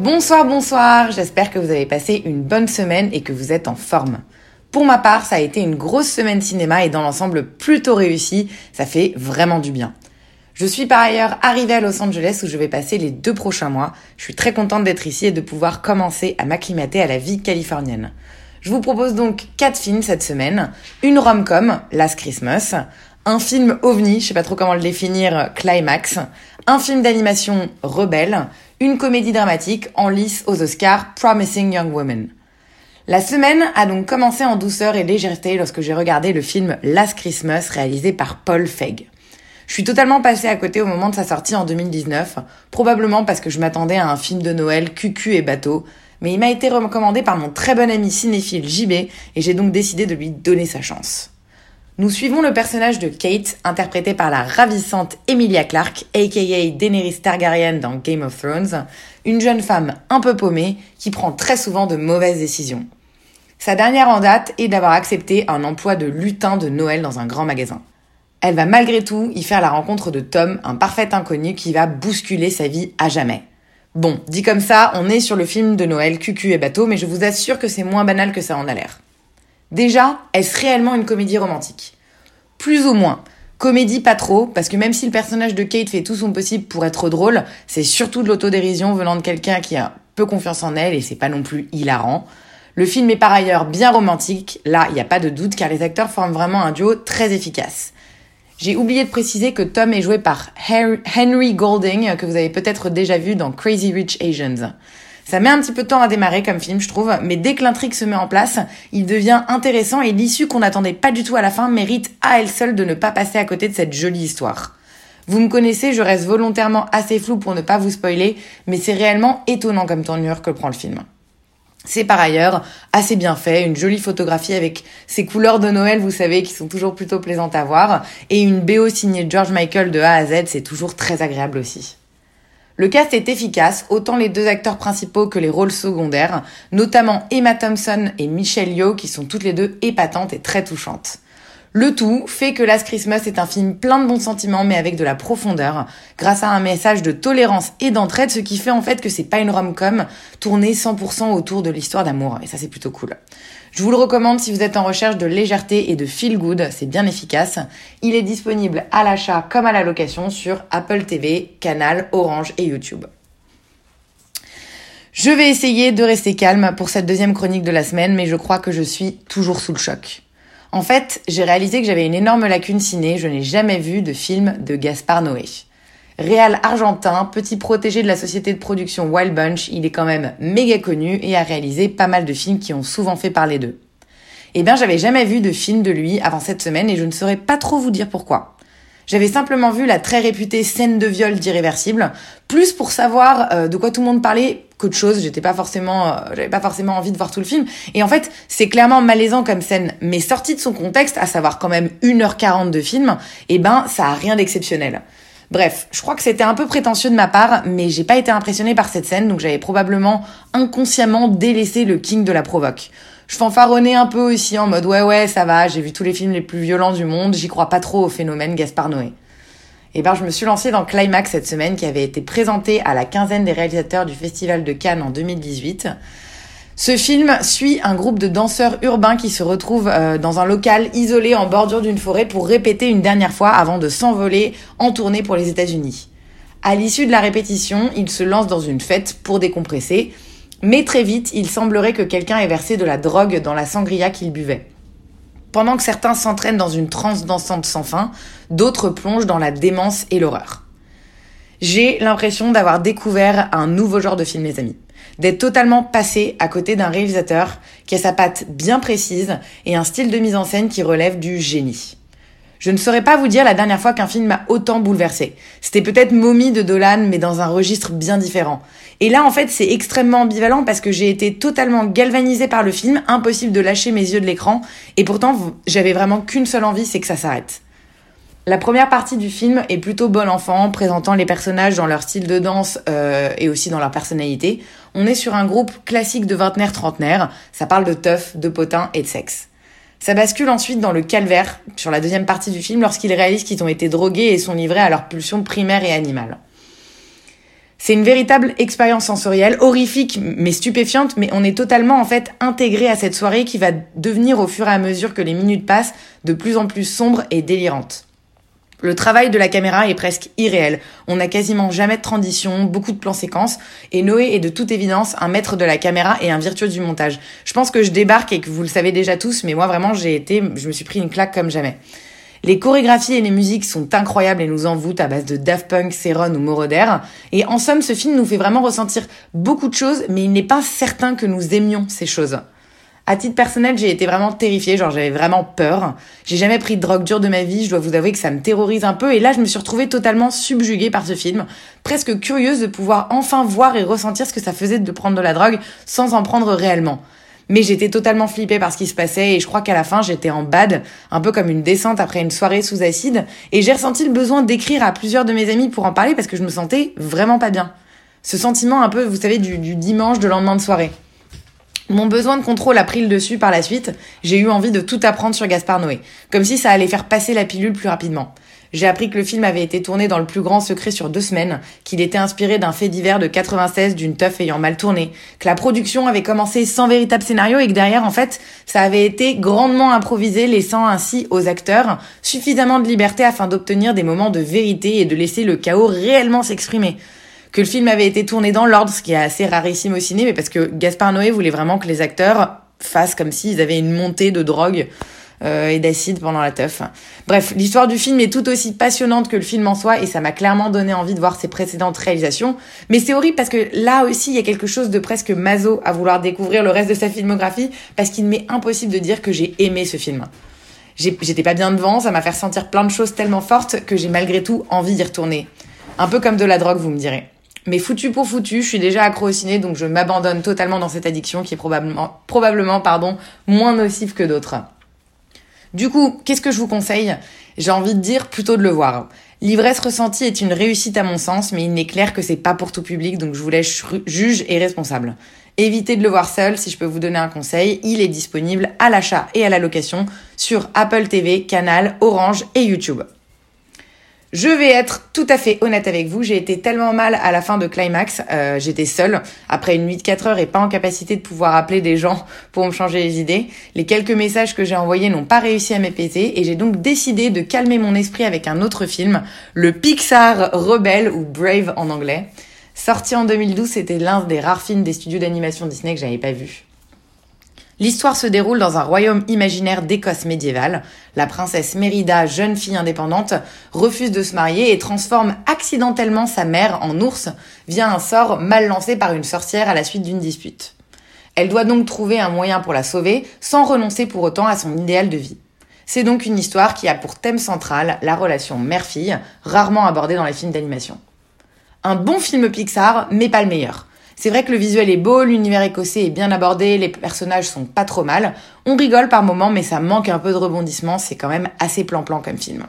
Bonsoir, bonsoir, j'espère que vous avez passé une bonne semaine et que vous êtes en forme. Pour ma part, ça a été une grosse semaine cinéma et dans l'ensemble plutôt réussi, ça fait vraiment du bien. Je suis par ailleurs arrivée à Los Angeles où je vais passer les deux prochains mois. Je suis très contente d'être ici et de pouvoir commencer à m'acclimater à la vie californienne. Je vous propose donc quatre films cette semaine. Une rom-com, Last Christmas, un film ovni, je sais pas trop comment le définir, Climax, un film d'animation Rebelle, une comédie dramatique en lice aux Oscars, Promising Young Woman. La semaine a donc commencé en douceur et légèreté lorsque j'ai regardé le film Last Christmas réalisé par Paul Feig. Je suis totalement passée à côté au moment de sa sortie en 2019, probablement parce que je m'attendais à un film de Noël cucu et bateau, mais il m'a été recommandé par mon très bon ami cinéphile JB et j'ai donc décidé de lui donner sa chance. Nous suivons le personnage de Kate, interprété par la ravissante Emilia Clarke, aka Daenerys Targaryen dans Game of Thrones, une jeune femme un peu paumée qui prend très souvent de mauvaises décisions. Sa dernière en date est d'avoir accepté un emploi de lutin de Noël dans un grand magasin. Elle va malgré tout y faire la rencontre de Tom, un parfait inconnu qui va bousculer sa vie à jamais. Bon, dit comme ça, on est sur le film de Noël Cucu et bateau, mais je vous assure que c'est moins banal que ça en a l'air. Déjà, est-ce réellement une comédie romantique? Plus ou moins. Comédie pas trop, parce que même si le personnage de Kate fait tout son possible pour être drôle, c'est surtout de l'autodérision venant de quelqu'un qui a peu confiance en elle et c'est pas non plus hilarant. Le film est par ailleurs bien romantique, là il n'y a pas de doute car les acteurs forment vraiment un duo très efficace. J'ai oublié de préciser que Tom est joué par Henry Golding, que vous avez peut-être déjà vu dans Crazy Rich Asians. Ça met un petit peu de temps à démarrer comme film, je trouve, mais dès que l'intrigue se met en place, il devient intéressant et l'issue qu'on n'attendait pas du tout à la fin mérite à elle seule de ne pas passer à côté de cette jolie histoire. Vous me connaissez, je reste volontairement assez flou pour ne pas vous spoiler, mais c'est réellement étonnant comme tournure que prend le film. C'est par ailleurs assez bien fait, une jolie photographie avec ces couleurs de Noël, vous savez, qui sont toujours plutôt plaisantes à voir, et une BO signée George Michael de A à Z, c'est toujours très agréable aussi. Le cast est efficace, autant les deux acteurs principaux que les rôles secondaires, notamment Emma Thompson et Michelle Yeoh qui sont toutes les deux épatantes et très touchantes. Le tout fait que Last Christmas est un film plein de bons sentiments mais avec de la profondeur, grâce à un message de tolérance et d'entraide, ce qui fait en fait que c'est pas une rom-com tournée 100% autour de l'histoire d'amour, et ça c'est plutôt cool. Je vous le recommande si vous êtes en recherche de légèreté et de feel good, c'est bien efficace. Il est disponible à l'achat comme à la location sur Apple TV, Canal, Orange et YouTube. Je vais essayer de rester calme pour cette deuxième chronique de la semaine, mais je crois que je suis toujours sous le choc. En fait, j'ai réalisé que j'avais une énorme lacune ciné, je n'ai jamais vu de film de Gaspard Noé. Réal argentin, petit protégé de la société de production Wild Bunch, il est quand même méga connu et a réalisé pas mal de films qui ont souvent fait parler d'eux. Eh bien, j'avais jamais vu de film de lui avant cette semaine et je ne saurais pas trop vous dire pourquoi. J'avais simplement vu la très réputée scène de viol d'Irréversible, plus pour savoir euh, de quoi tout le monde parlait qu'autre chose. J'étais pas forcément, euh, j'avais pas forcément envie de voir tout le film. Et en fait, c'est clairement malaisant comme scène, mais sorti de son contexte, à savoir quand même 1h40 de film, eh ben, ça a rien d'exceptionnel. Bref, je crois que c'était un peu prétentieux de ma part, mais j'ai pas été impressionnée par cette scène, donc j'avais probablement inconsciemment délaissé le king de la provoque. Je fanfaronnais un peu aussi en mode ouais ouais ça va, j'ai vu tous les films les plus violents du monde, j'y crois pas trop au phénomène Gaspard Noé. Et ben je me suis lancée dans Climax cette semaine qui avait été présenté à la quinzaine des réalisateurs du Festival de Cannes en 2018. Ce film suit un groupe de danseurs urbains qui se retrouvent euh, dans un local isolé en bordure d'une forêt pour répéter une dernière fois avant de s'envoler en tournée pour les États-Unis. À l'issue de la répétition, ils se lancent dans une fête pour décompresser, mais très vite, il semblerait que quelqu'un ait versé de la drogue dans la sangria qu'ils buvaient. Pendant que certains s'entraînent dans une transe dansante sans fin, d'autres plongent dans la démence et l'horreur. J'ai l'impression d'avoir découvert un nouveau genre de film, mes amis. D'être totalement passé à côté d'un réalisateur qui a sa patte bien précise et un style de mise en scène qui relève du génie. Je ne saurais pas vous dire la dernière fois qu'un film m'a autant bouleversé. C'était peut-être Mommy de Dolan, mais dans un registre bien différent. Et là, en fait, c'est extrêmement ambivalent parce que j'ai été totalement galvanisée par le film, impossible de lâcher mes yeux de l'écran, et pourtant, j'avais vraiment qu'une seule envie, c'est que ça s'arrête. La première partie du film est plutôt bon enfant, présentant les personnages dans leur style de danse euh, et aussi dans leur personnalité. On est sur un groupe classique de vingtenaire trentenaire, ça parle de teuf, de potin et de sexe. Ça bascule ensuite dans le calvaire, sur la deuxième partie du film, lorsqu'ils réalisent qu'ils ont été drogués et sont livrés à leur pulsion primaire et animale. C'est une véritable expérience sensorielle, horrifique mais stupéfiante, mais on est totalement en fait intégré à cette soirée qui va devenir au fur et à mesure que les minutes passent de plus en plus sombre et délirante. Le travail de la caméra est presque irréel. On n'a quasiment jamais de transition, beaucoup de plans séquences, et Noé est de toute évidence un maître de la caméra et un virtuose du montage. Je pense que je débarque et que vous le savez déjà tous, mais moi vraiment j'ai été, je me suis pris une claque comme jamais. Les chorégraphies et les musiques sont incroyables et nous envoûtent à base de Daft Punk, Céron ou Moroder. Et en somme, ce film nous fait vraiment ressentir beaucoup de choses, mais il n'est pas certain que nous aimions ces choses. À titre personnel, j'ai été vraiment terrifiée, genre j'avais vraiment peur. J'ai jamais pris de drogue dure de ma vie, je dois vous avouer que ça me terrorise un peu et là je me suis retrouvée totalement subjuguée par ce film, presque curieuse de pouvoir enfin voir et ressentir ce que ça faisait de prendre de la drogue sans en prendre réellement. Mais j'étais totalement flippée par ce qui se passait et je crois qu'à la fin j'étais en bad, un peu comme une descente après une soirée sous acide et j'ai ressenti le besoin d'écrire à plusieurs de mes amis pour en parler parce que je me sentais vraiment pas bien. Ce sentiment un peu, vous savez, du, du dimanche de lendemain de soirée. Mon besoin de contrôle a pris le dessus par la suite, j'ai eu envie de tout apprendre sur Gaspard Noé, comme si ça allait faire passer la pilule plus rapidement. J'ai appris que le film avait été tourné dans le plus grand secret sur deux semaines, qu'il était inspiré d'un fait divers de 96 d'une teuf ayant mal tourné, que la production avait commencé sans véritable scénario et que derrière, en fait, ça avait été grandement improvisé, laissant ainsi aux acteurs suffisamment de liberté afin d'obtenir des moments de vérité et de laisser le chaos réellement s'exprimer que le film avait été tourné dans l'ordre, ce qui est assez rarissime au ciné, mais parce que Gaspard Noé voulait vraiment que les acteurs fassent comme s'ils avaient une montée de drogue euh, et d'acide pendant la teuf. Bref, l'histoire du film est tout aussi passionnante que le film en soi et ça m'a clairement donné envie de voir ses précédentes réalisations. Mais c'est horrible parce que là aussi, il y a quelque chose de presque maso à vouloir découvrir le reste de sa filmographie parce qu'il m'est impossible de dire que j'ai aimé ce film. J'étais pas bien devant, ça m'a fait ressentir plein de choses tellement fortes que j'ai malgré tout envie d'y retourner. Un peu comme de la drogue, vous me direz. Mais foutu pour foutu, je suis déjà accro donc je m'abandonne totalement dans cette addiction qui est probablement, moins nocive que d'autres. Du coup, qu'est-ce que je vous conseille? J'ai envie de dire plutôt de le voir. L'ivresse ressentie est une réussite à mon sens, mais il n'est clair que c'est pas pour tout public, donc je vous laisse juge et responsable. Évitez de le voir seul, si je peux vous donner un conseil, il est disponible à l'achat et à la location sur Apple TV, Canal, Orange et YouTube. Je vais être tout à fait honnête avec vous, j'ai été tellement mal à la fin de Climax, euh, j'étais seule, après une nuit de 4 heures et pas en capacité de pouvoir appeler des gens pour me changer les idées. Les quelques messages que j'ai envoyés n'ont pas réussi à m'épaiser et j'ai donc décidé de calmer mon esprit avec un autre film, le Pixar Rebelle ou Brave en anglais. Sorti en 2012, c'était l'un des rares films des studios d'animation Disney que j'avais pas vu. L'histoire se déroule dans un royaume imaginaire d'Écosse médiévale. La princesse Mérida, jeune fille indépendante, refuse de se marier et transforme accidentellement sa mère en ours via un sort mal lancé par une sorcière à la suite d'une dispute. Elle doit donc trouver un moyen pour la sauver sans renoncer pour autant à son idéal de vie. C'est donc une histoire qui a pour thème central la relation mère-fille, rarement abordée dans les films d'animation. Un bon film Pixar, mais pas le meilleur. C'est vrai que le visuel est beau, l'univers écossais est bien abordé, les personnages sont pas trop mal. On rigole par moments, mais ça manque un peu de rebondissement, c'est quand même assez plan-plan comme film.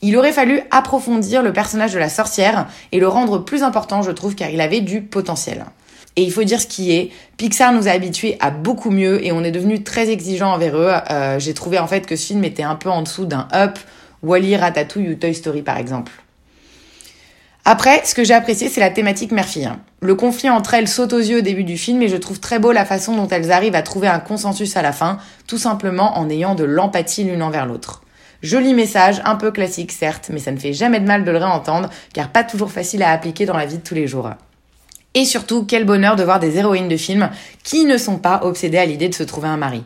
Il aurait fallu approfondir le personnage de la sorcière et le rendre plus important, je trouve, car il avait du potentiel. Et il faut dire ce qui est, Pixar nous a habitués à beaucoup mieux et on est devenu très exigeant envers eux. Euh, j'ai trouvé en fait que ce film était un peu en dessous d'un Up, Wally, Ratatouille ou Toy Story par exemple. Après, ce que j'ai apprécié, c'est la thématique mère-fille. Hein. Le conflit entre elles saute aux yeux au début du film et je trouve très beau la façon dont elles arrivent à trouver un consensus à la fin, tout simplement en ayant de l'empathie l'une envers l'autre. Joli message, un peu classique certes, mais ça ne fait jamais de mal de le réentendre, car pas toujours facile à appliquer dans la vie de tous les jours. Et surtout, quel bonheur de voir des héroïnes de films qui ne sont pas obsédées à l'idée de se trouver un mari.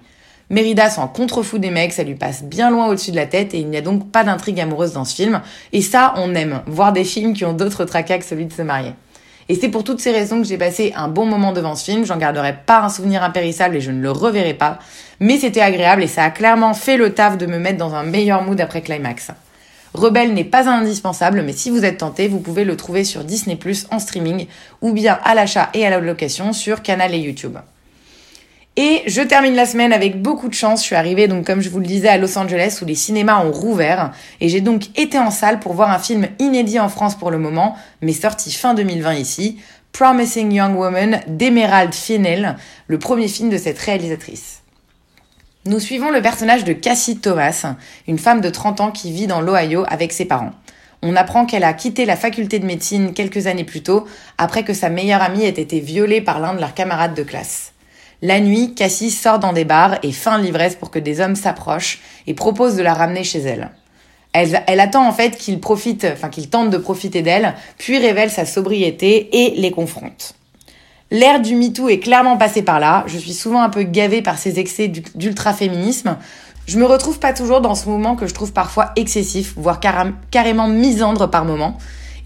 Mérida s'en contrefou des mecs, ça lui passe bien loin au-dessus de la tête et il n'y a donc pas d'intrigue amoureuse dans ce film. Et ça, on aime, voir des films qui ont d'autres tracas que celui de se marier. Et c'est pour toutes ces raisons que j'ai passé un bon moment devant ce film. J'en garderai pas un souvenir impérissable et je ne le reverrai pas. Mais c'était agréable et ça a clairement fait le taf de me mettre dans un meilleur mood après Climax. Rebelle n'est pas indispensable, mais si vous êtes tenté, vous pouvez le trouver sur Disney Plus en streaming ou bien à l'achat et à la location sur Canal et YouTube. Et je termine la semaine avec beaucoup de chance. Je suis arrivée, donc, comme je vous le disais, à Los Angeles où les cinémas ont rouvert. Et j'ai donc été en salle pour voir un film inédit en France pour le moment, mais sorti fin 2020 ici. Promising Young Woman d'Emerald Fennell, le premier film de cette réalisatrice. Nous suivons le personnage de Cassie Thomas, une femme de 30 ans qui vit dans l'Ohio avec ses parents. On apprend qu'elle a quitté la faculté de médecine quelques années plus tôt, après que sa meilleure amie ait été violée par l'un de leurs camarades de classe. La nuit, Cassie sort dans des bars et feint l'ivresse pour que des hommes s'approchent et proposent de la ramener chez elle. Elle, attend en fait qu'il tente de profiter d'elle, puis révèle sa sobriété et les confronte. L'ère du MeToo est clairement passée par là. Je suis souvent un peu gavée par ces excès d'ultra-féminisme. Je me retrouve pas toujours dans ce mouvement que je trouve parfois excessif, voire carrément misandre par moments.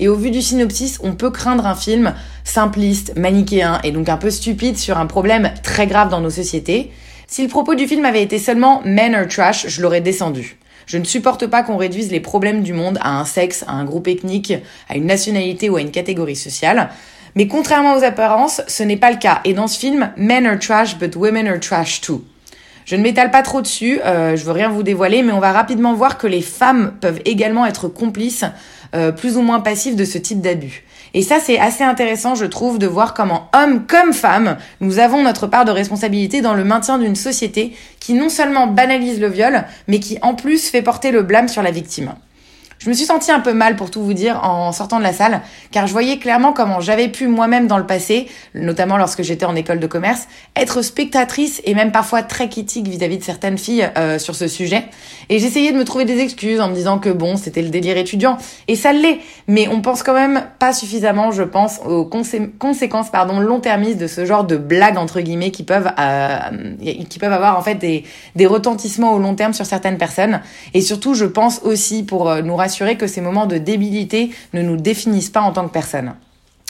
Et au vu du synopsis, on peut craindre un film simpliste, manichéen et donc un peu stupide sur un problème très grave dans nos sociétés. Si le propos du film avait été seulement Men are trash, je l'aurais descendu. Je ne supporte pas qu'on réduise les problèmes du monde à un sexe, à un groupe ethnique, à une nationalité ou à une catégorie sociale. Mais contrairement aux apparences, ce n'est pas le cas. Et dans ce film, Men are trash, but women are trash too. Je ne m'étale pas trop dessus, euh, je veux rien vous dévoiler, mais on va rapidement voir que les femmes peuvent également être complices, euh, plus ou moins passives de ce type d'abus. Et ça, c'est assez intéressant, je trouve, de voir comment, hommes comme femmes, nous avons notre part de responsabilité dans le maintien d'une société qui non seulement banalise le viol, mais qui en plus fait porter le blâme sur la victime. Je me suis sentie un peu mal pour tout vous dire en sortant de la salle, car je voyais clairement comment j'avais pu moi-même dans le passé, notamment lorsque j'étais en école de commerce, être spectatrice et même parfois très critique vis-à-vis de certaines filles euh, sur ce sujet. Et j'essayais de me trouver des excuses en me disant que bon, c'était le délire étudiant, et ça l'est, mais on pense quand même pas suffisamment, je pense, aux conséquences pardon long-termistes de ce genre de blagues entre guillemets qui peuvent euh, qui peuvent avoir en fait des, des retentissements au long terme sur certaines personnes. Et surtout, je pense aussi pour euh, nous assurer que ces moments de débilité ne nous définissent pas en tant que personne.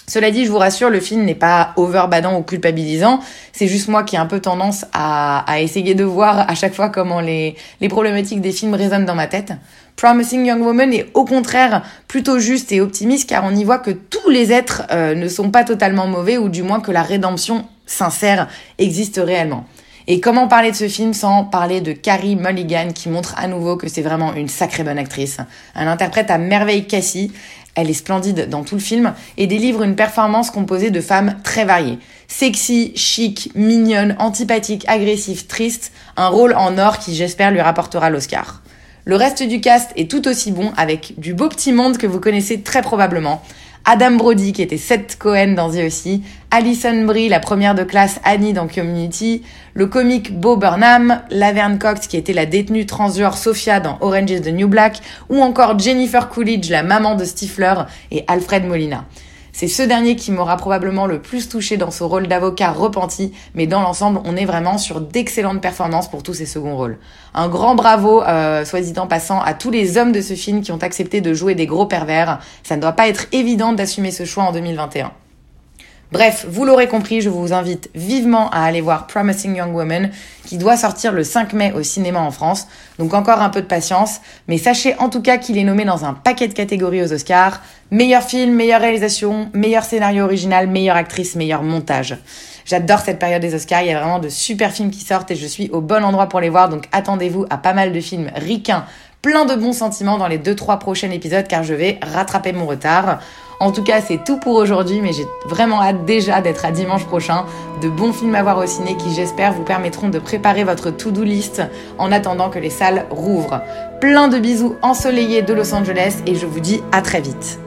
Cela dit, je vous rassure, le film n'est pas overbadant ou culpabilisant. C'est juste moi qui ai un peu tendance à, essayer de voir à chaque fois comment les, problématiques des films résonnent dans ma tête. Promising Young Woman est au contraire plutôt juste et optimiste car on y voit que tous les êtres euh, ne sont pas totalement mauvais ou du moins que la rédemption sincère existe réellement. Et comment parler de ce film sans parler de Carrie Mulligan qui montre à nouveau que c'est vraiment une sacrée bonne actrice. Elle interprète à merveille Cassie, elle est splendide dans tout le film et délivre une performance composée de femmes très variées. Sexy, chic, mignonne, antipathique, agressive, triste, un rôle en or qui j'espère lui rapportera l'Oscar. Le reste du cast est tout aussi bon avec du beau petit monde que vous connaissez très probablement. Adam Brody qui était Seth Cohen dans The aussi, Alison Brie, la première de classe Annie dans Community, le comique Bo Burnham, Laverne Cox qui était la détenue transgenre Sophia dans Orange is the New Black, ou encore Jennifer Coolidge, la maman de Stifler, et Alfred Molina. C'est ce dernier qui m'aura probablement le plus touché dans ce rôle d'avocat repenti, mais dans l'ensemble, on est vraiment sur d'excellentes performances pour tous ces seconds rôles. Un grand bravo, euh, soit dit en passant, à tous les hommes de ce film qui ont accepté de jouer des gros pervers. Ça ne doit pas être évident d'assumer ce choix en 2021. Bref, vous l'aurez compris, je vous invite vivement à aller voir Promising Young Woman, qui doit sortir le 5 mai au cinéma en France. Donc encore un peu de patience, mais sachez en tout cas qu'il est nommé dans un paquet de catégories aux Oscars. Meilleur film, meilleure réalisation, meilleur scénario original, meilleure actrice, meilleur montage. J'adore cette période des Oscars, il y a vraiment de super films qui sortent et je suis au bon endroit pour les voir, donc attendez-vous à pas mal de films ricains, plein de bons sentiments dans les 2-3 prochains épisodes car je vais rattraper mon retard. En tout cas, c'est tout pour aujourd'hui, mais j'ai vraiment hâte déjà d'être à dimanche prochain. De bons films à voir au ciné qui, j'espère, vous permettront de préparer votre to-do list en attendant que les salles rouvrent. Plein de bisous ensoleillés de Los Angeles et je vous dis à très vite.